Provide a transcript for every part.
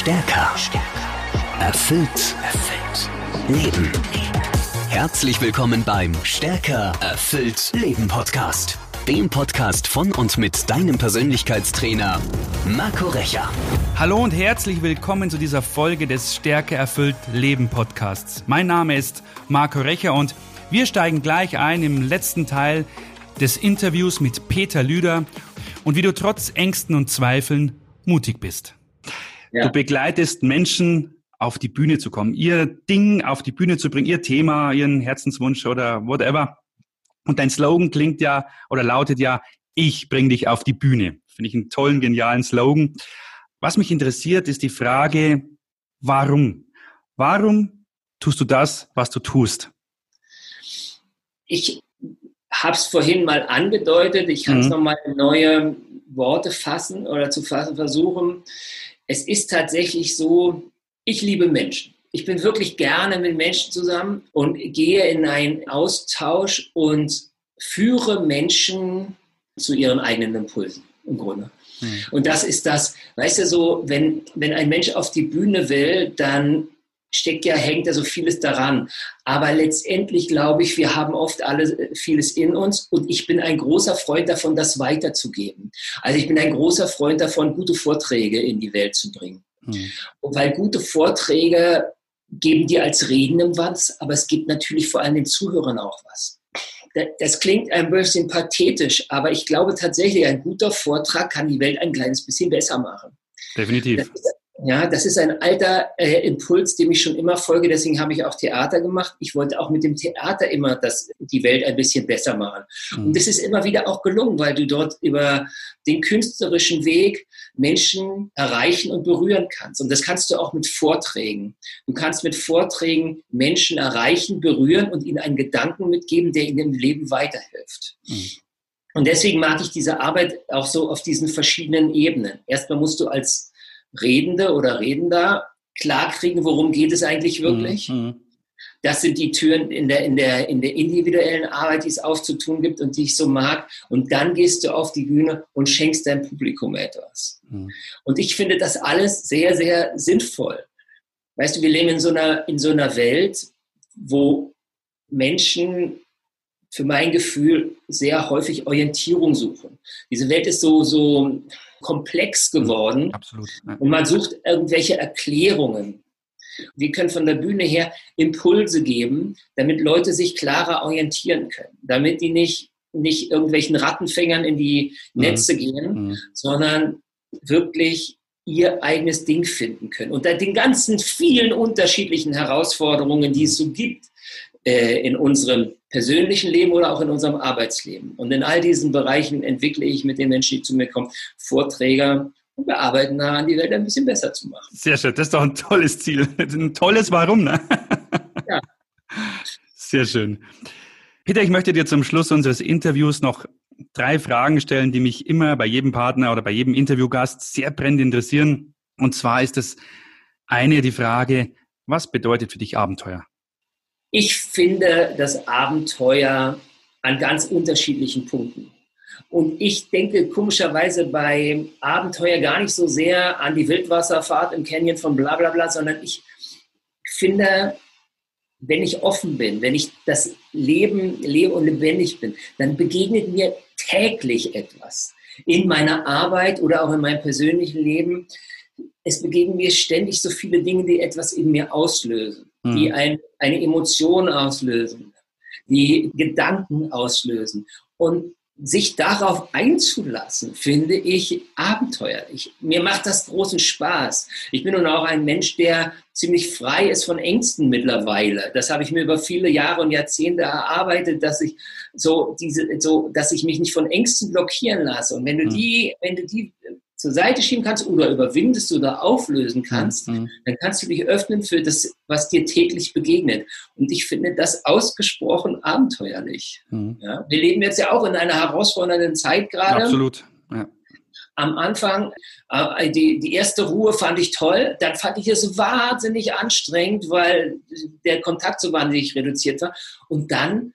Stärker. Erfüllt. Erfüllt. Leben. Herzlich willkommen beim Stärker. Erfüllt. Leben Podcast. Dem Podcast von und mit deinem Persönlichkeitstrainer Marco Recher. Hallo und herzlich willkommen zu dieser Folge des Stärke erfüllt Leben Podcasts. Mein Name ist Marco Recher und wir steigen gleich ein im letzten Teil des Interviews mit Peter Lüder und wie du trotz Ängsten und Zweifeln mutig bist. Ja. Du begleitest Menschen auf die Bühne zu kommen, ihr Ding auf die Bühne zu bringen, ihr Thema, ihren Herzenswunsch oder whatever. Und dein Slogan klingt ja oder lautet ja, ich bring dich auf die Bühne. Finde ich einen tollen, genialen Slogan. Was mich interessiert, ist die Frage, warum? Warum tust du das, was du tust? Ich habe es vorhin mal angedeutet, ich kann es mhm. nochmal in neue Worte fassen oder zu fassen versuchen es ist tatsächlich so, ich liebe Menschen. Ich bin wirklich gerne mit Menschen zusammen und gehe in einen Austausch und führe Menschen zu ihren eigenen Impulsen im Grunde. Mhm. Und das ist das, weißt du, so, wenn, wenn ein Mensch auf die Bühne will, dann steckt ja, hängt ja so vieles daran. Aber letztendlich glaube ich, wir haben oft alle vieles in uns und ich bin ein großer Freund davon, das weiterzugeben. Also ich bin ein großer Freund davon, gute Vorträge in die Welt zu bringen. Mhm. Und weil gute Vorträge geben dir als Redenden was, aber es gibt natürlich vor allem den Zuhörern auch was. Das klingt ein bisschen pathetisch, aber ich glaube tatsächlich, ein guter Vortrag kann die Welt ein kleines bisschen besser machen. Definitiv. Das ist ja, das ist ein alter äh, Impuls, dem ich schon immer folge. Deswegen habe ich auch Theater gemacht. Ich wollte auch mit dem Theater immer das, die Welt ein bisschen besser machen. Mhm. Und das ist immer wieder auch gelungen, weil du dort über den künstlerischen Weg Menschen erreichen und berühren kannst. Und das kannst du auch mit Vorträgen. Du kannst mit Vorträgen Menschen erreichen, berühren und ihnen einen Gedanken mitgeben, der ihnen im Leben weiterhilft. Mhm. Und deswegen mag ich diese Arbeit auch so auf diesen verschiedenen Ebenen. Erstmal musst du als Redende oder Redender klarkriegen, worum geht es eigentlich wirklich. Mhm. Das sind die Türen in der, in, der, in der individuellen Arbeit, die es aufzutun gibt und die ich so mag. Und dann gehst du auf die Bühne und schenkst deinem Publikum etwas. Mhm. Und ich finde das alles sehr, sehr sinnvoll. Weißt du, wir leben in so einer, in so einer Welt, wo Menschen für mein Gefühl sehr häufig Orientierung suchen. Diese Welt ist so, so komplex geworden. Absolut. Ja. Und man sucht irgendwelche Erklärungen. Wir können von der Bühne her Impulse geben, damit Leute sich klarer orientieren können, damit die nicht, nicht irgendwelchen Rattenfängern in die mhm. Netze mhm. gehen, mhm. sondern wirklich ihr eigenes Ding finden können. Unter den ganzen vielen unterschiedlichen Herausforderungen, die es so gibt in unserem persönlichen Leben oder auch in unserem Arbeitsleben. Und in all diesen Bereichen entwickle ich mit den Menschen, die zu mir kommen, Vorträge und wir arbeiten daran, die Welt ein bisschen besser zu machen. Sehr schön, das ist doch ein tolles Ziel. Ein tolles Warum, ne? Ja. Sehr schön. Peter, ich möchte dir zum Schluss unseres Interviews noch drei Fragen stellen, die mich immer bei jedem Partner oder bei jedem Interviewgast sehr brennend interessieren. Und zwar ist es eine die Frage, was bedeutet für dich Abenteuer? Ich finde das Abenteuer an ganz unterschiedlichen Punkten. Und ich denke komischerweise bei Abenteuer gar nicht so sehr an die Wildwasserfahrt im Canyon von bla bla bla, sondern ich finde, wenn ich offen bin, wenn ich das Leben lebe und lebendig bin, dann begegnet mir täglich etwas in meiner Arbeit oder auch in meinem persönlichen Leben. Es begegnen mir ständig so viele Dinge, die etwas in mir auslösen mhm. die ein, eine Emotion auslösen, die Gedanken auslösen. Und sich darauf einzulassen, finde ich abenteuerlich. Mir macht das großen Spaß. Ich bin nun auch ein Mensch, der ziemlich frei ist von Ängsten mittlerweile. Das habe ich mir über viele Jahre und Jahrzehnte erarbeitet, dass ich so diese, so, dass ich mich nicht von Ängsten blockieren lasse. Und wenn du hm. die, wenn du die zur Seite schieben kannst oder überwindest oder auflösen kannst, mhm. dann kannst du dich öffnen für das, was dir täglich begegnet. Und ich finde das ausgesprochen abenteuerlich. Mhm. Ja, wir leben jetzt ja auch in einer herausfordernden Zeit gerade. Absolut. Ja. Am Anfang, äh, die, die erste Ruhe fand ich toll, dann fand ich es wahnsinnig anstrengend, weil der Kontakt so wahnsinnig reduziert war. Und dann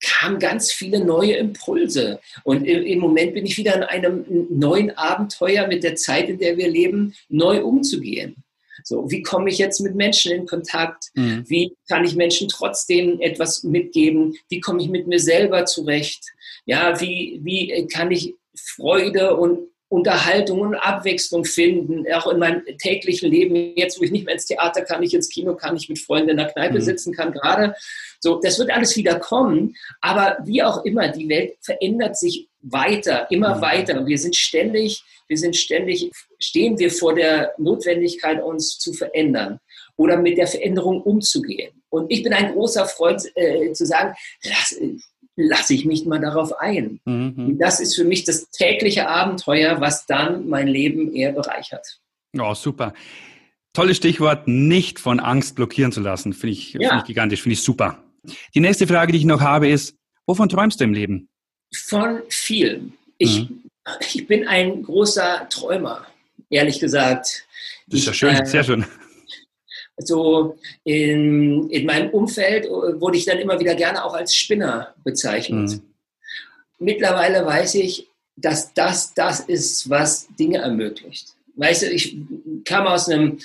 kamen ganz viele neue Impulse. Und im Moment bin ich wieder in einem neuen Abenteuer mit der Zeit, in der wir leben, neu umzugehen. So, wie komme ich jetzt mit Menschen in Kontakt? Mhm. Wie kann ich Menschen trotzdem etwas mitgeben? Wie komme ich mit mir selber zurecht? Ja, wie, wie kann ich Freude und Unterhaltung und Abwechslung finden, auch in meinem täglichen Leben, jetzt wo ich nicht mehr ins Theater kann, nicht ins Kino kann, ich mit Freunden in der Kneipe mhm. sitzen kann, gerade. So, das wird alles wieder kommen, aber wie auch immer, die Welt verändert sich weiter, immer mhm. weiter. Und wir sind ständig, wir sind ständig, stehen wir vor der Notwendigkeit, uns zu verändern oder mit der Veränderung umzugehen. Und ich bin ein großer Freund äh, zu sagen, lass, lasse ich mich mal darauf ein. Mhm. Das ist für mich das tägliche Abenteuer, was dann mein Leben eher bereichert. Oh, super. Tolles Stichwort, nicht von Angst blockieren zu lassen. Finde ich, ja. find ich gigantisch, finde ich super. Die nächste Frage, die ich noch habe, ist, wovon träumst du im Leben? Von viel. Ich, mhm. ich bin ein großer Träumer, ehrlich gesagt. Das ist ja schön, äh, sehr schön so in, in meinem Umfeld wurde ich dann immer wieder gerne auch als Spinner bezeichnet. Mhm. Mittlerweile weiß ich, dass das das ist, was Dinge ermöglicht. Weißt du, ich kam aus einem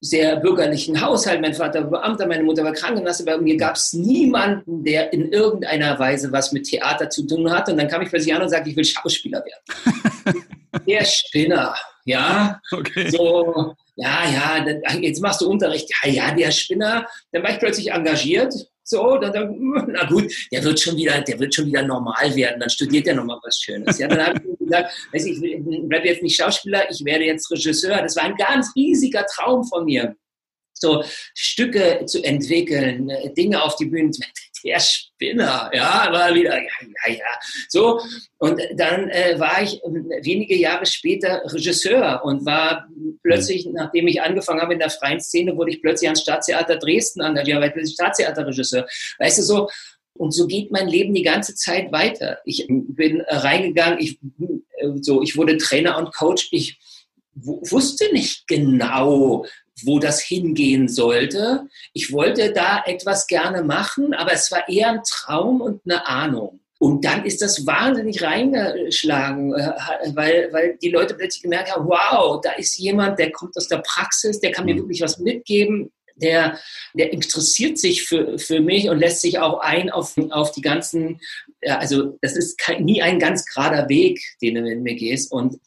sehr bürgerlichen Haushalt. Mein Vater war Beamter, meine Mutter war Krankenschwester. Bei mir gab es niemanden, der in irgendeiner Weise was mit Theater zu tun hat. Und dann kam ich plötzlich an und sagte, ich will Schauspieler werden. der Spinner, ja. Okay. So, ja, ja, jetzt machst du Unterricht, ja, ja, der Spinner, dann war ich plötzlich engagiert, so, dann, dann, na gut, der wird schon wieder, der wird schon wieder normal werden, dann studiert er nochmal was Schönes. Ja, dann habe ich gesagt, weiß ich, ich bleibe jetzt nicht Schauspieler, ich werde jetzt Regisseur. Das war ein ganz riesiger Traum von mir. So Stücke zu entwickeln, äh, Dinge auf die Bühne zu der Spinner, ja, war wieder, ja, ja, ja. So, und dann äh, war ich ähm, wenige Jahre später Regisseur und war plötzlich, nachdem ich angefangen habe in der freien Szene, wurde ich plötzlich ans Staatstheater Dresden engagiert, weil ich plötzlich Staatstheaterregisseur. Weißt du, so, und so geht mein Leben die ganze Zeit weiter. Ich bin reingegangen, ich, äh, so, ich wurde Trainer und Coach, ich wusste nicht genau, wo das hingehen sollte. Ich wollte da etwas gerne machen, aber es war eher ein Traum und eine Ahnung. Und dann ist das wahnsinnig reingeschlagen, äh, weil, weil die Leute plötzlich gemerkt haben, wow, da ist jemand, der kommt aus der Praxis, der kann mir mhm. wirklich was mitgeben, der, der interessiert sich für, für mich und lässt sich auch ein auf, auf die ganzen, also das ist kein, nie ein ganz gerader Weg, den du mit mir gehst. Und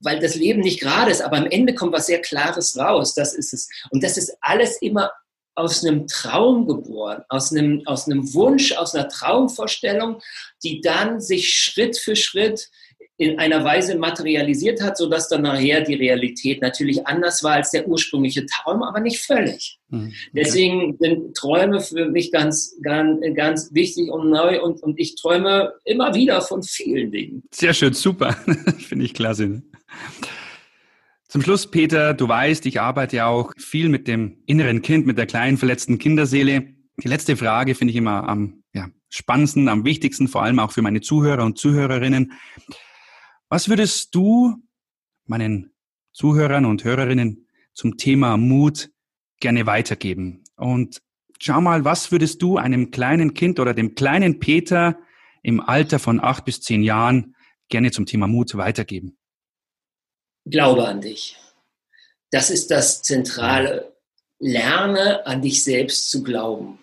weil das Leben nicht gerade ist, aber am Ende kommt was sehr Klares raus. Das ist es. Und das ist alles immer aus einem Traum geboren, aus einem, aus einem Wunsch, aus einer Traumvorstellung, die dann sich Schritt für Schritt in einer Weise materialisiert hat, sodass dann nachher die Realität natürlich anders war als der ursprüngliche Traum, aber nicht völlig. Mhm. Okay. Deswegen sind Träume für mich ganz, ganz, ganz wichtig und neu und, und ich träume immer wieder von vielen Dingen. Sehr schön, super. Finde ich klasse. Zum Schluss, Peter, du weißt, ich arbeite ja auch viel mit dem inneren Kind, mit der kleinen verletzten Kinderseele. Die letzte Frage finde ich immer am ja, spannendsten, am wichtigsten, vor allem auch für meine Zuhörer und Zuhörerinnen. Was würdest du meinen Zuhörern und Hörerinnen zum Thema Mut gerne weitergeben? Und schau mal, was würdest du einem kleinen Kind oder dem kleinen Peter im Alter von acht bis zehn Jahren gerne zum Thema Mut weitergeben? Glaube an dich. Das ist das Zentrale. Lerne an dich selbst zu glauben.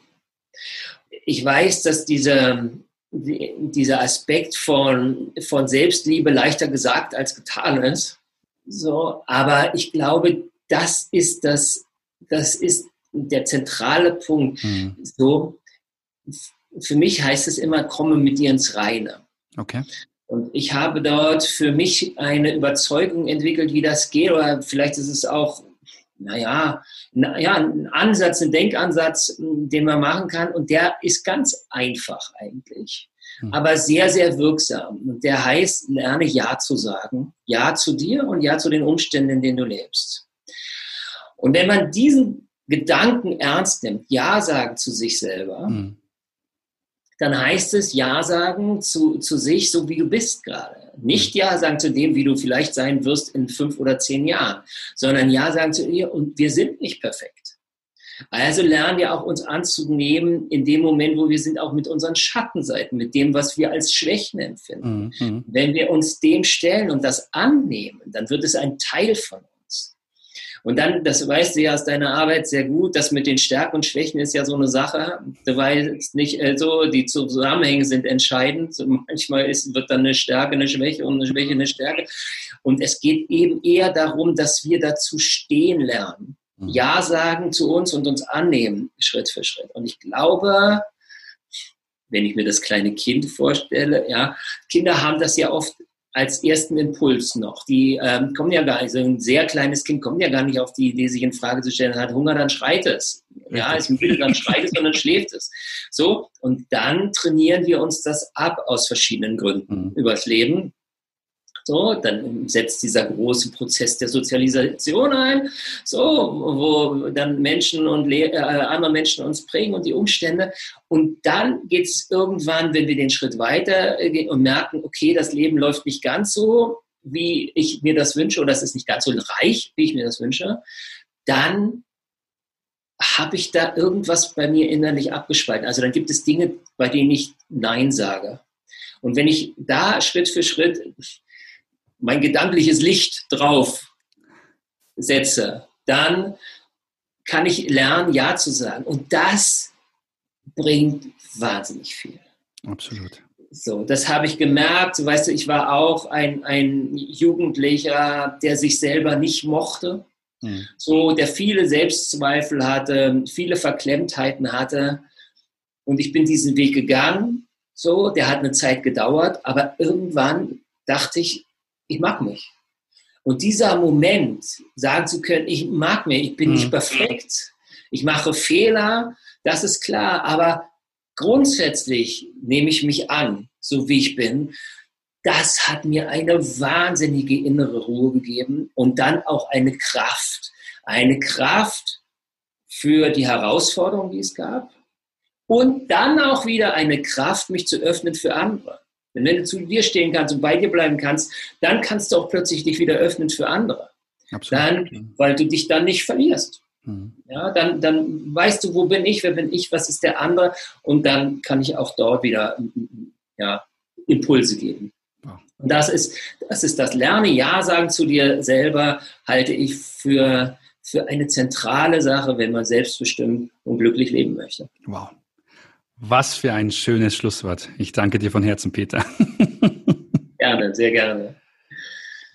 Ich weiß, dass diese, dieser Aspekt von, von Selbstliebe leichter gesagt als getan ist. So, aber ich glaube, das ist das, das ist der zentrale Punkt. Mhm. So, für mich heißt es immer, komme mit dir ins Reine. Okay. Und ich habe dort für mich eine Überzeugung entwickelt, wie das geht. Oder vielleicht ist es auch, naja, na, ja, ein Ansatz, ein Denkansatz, den man machen kann. Und der ist ganz einfach eigentlich, hm. aber sehr, sehr wirksam. Und der heißt, lerne Ja zu sagen. Ja zu dir und Ja zu den Umständen, in denen du lebst. Und wenn man diesen Gedanken ernst nimmt, Ja sagen zu sich selber, hm dann heißt es Ja sagen zu, zu sich, so wie du bist gerade. Nicht Ja sagen zu dem, wie du vielleicht sein wirst in fünf oder zehn Jahren, sondern Ja sagen zu dir und wir sind nicht perfekt. Also lernen wir auch uns anzunehmen in dem Moment, wo wir sind, auch mit unseren Schattenseiten, mit dem, was wir als Schwächen empfinden. Mhm. Wenn wir uns dem stellen und das annehmen, dann wird es ein Teil von uns. Und dann, das weißt du ja aus deiner Arbeit sehr gut, das mit den Stärken und Schwächen ist ja so eine Sache. Du weißt nicht äh, so, die Zusammenhänge sind entscheidend. Manchmal ist, wird dann eine Stärke eine Schwäche und eine Schwäche eine Stärke. Und es geht eben eher darum, dass wir dazu stehen lernen. Mhm. Ja sagen zu uns und uns annehmen, Schritt für Schritt. Und ich glaube, wenn ich mir das kleine Kind vorstelle, ja, Kinder haben das ja oft als ersten Impuls noch. Die ähm, kommen ja gar nicht, so ein sehr kleines Kind kommt ja gar nicht auf die Idee, sich in Frage zu stellen, hat Hunger, dann schreit es. Ja, ist müde, dann schreit es und dann schläft es. So, und dann trainieren wir uns das ab aus verschiedenen Gründen mhm. übers Leben. So, dann setzt dieser große Prozess der Sozialisation ein, so, wo dann Menschen und Le äh, andere Menschen uns prägen und die Umstände. Und dann geht es irgendwann, wenn wir den Schritt weiter gehen und merken, okay, das Leben läuft nicht ganz so, wie ich mir das wünsche, oder es ist nicht ganz so reich, wie ich mir das wünsche, dann habe ich da irgendwas bei mir innerlich abgespalten. Also dann gibt es Dinge, bei denen ich Nein sage. Und wenn ich da Schritt für Schritt mein gedankliches Licht drauf setze, dann kann ich lernen, Ja zu sagen. Und das bringt wahnsinnig viel. Absolut. So, das habe ich gemerkt. Weißt du, ich war auch ein, ein Jugendlicher, der sich selber nicht mochte. Mhm. So, der viele Selbstzweifel hatte, viele Verklemmtheiten hatte. Und ich bin diesen Weg gegangen. So, der hat eine Zeit gedauert, aber irgendwann dachte ich, ich mag mich. Und dieser Moment, sagen zu können, ich mag mich, ich bin mhm. nicht perfekt, ich mache Fehler, das ist klar, aber grundsätzlich nehme ich mich an, so wie ich bin. Das hat mir eine wahnsinnige innere Ruhe gegeben und dann auch eine Kraft. Eine Kraft für die Herausforderungen, die es gab. Und dann auch wieder eine Kraft, mich zu öffnen für andere. Denn wenn du zu dir stehen kannst und bei dir bleiben kannst, dann kannst du auch plötzlich dich wieder öffnen für andere. Absolut. Dann, weil du dich dann nicht verlierst. Mhm. Ja, dann, dann weißt du, wo bin ich, wer bin ich, was ist der andere und dann kann ich auch dort wieder ja, Impulse geben. Und das ist, das ist das Lerne, Ja sagen zu dir selber, halte ich für, für eine zentrale Sache, wenn man selbstbestimmt und glücklich leben möchte. Wow. Was für ein schönes Schlusswort. Ich danke dir von Herzen, Peter. gerne, sehr gerne.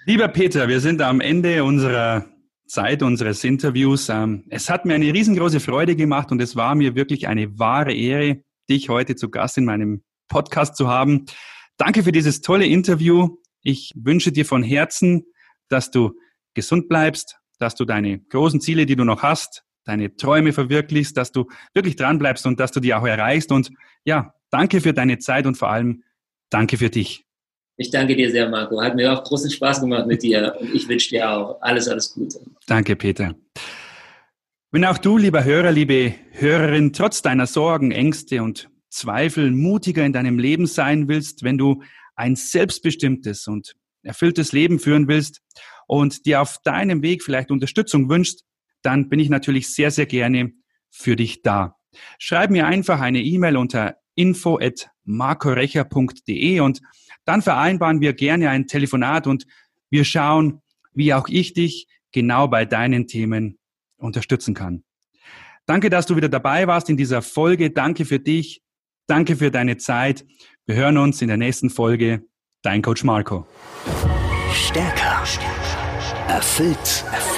Lieber Peter, wir sind am Ende unserer Zeit unseres Interviews. Ähm, es hat mir eine riesengroße Freude gemacht und es war mir wirklich eine wahre Ehre, dich heute zu Gast in meinem Podcast zu haben. Danke für dieses tolle Interview. Ich wünsche dir von Herzen, dass du gesund bleibst, dass du deine großen Ziele, die du noch hast, deine Träume verwirklichst, dass du wirklich dranbleibst und dass du die auch erreichst. Und ja, danke für deine Zeit und vor allem danke für dich. Ich danke dir sehr, Marco. Hat mir auch großen Spaß gemacht mit dir und ich wünsche dir auch alles, alles Gute. Danke, Peter. Wenn auch du, lieber Hörer, liebe Hörerin, trotz deiner Sorgen, Ängste und Zweifel mutiger in deinem Leben sein willst, wenn du ein selbstbestimmtes und erfülltes Leben führen willst und dir auf deinem Weg vielleicht Unterstützung wünschst, dann bin ich natürlich sehr, sehr gerne für dich da. Schreib mir einfach eine E-Mail unter info@markorecher.de und dann vereinbaren wir gerne ein Telefonat und wir schauen, wie auch ich dich genau bei deinen Themen unterstützen kann. Danke, dass du wieder dabei warst in dieser Folge. Danke für dich. Danke für deine Zeit. Wir hören uns in der nächsten Folge. Dein Coach Marco. Stärker. Erfüllt. Erfüllt.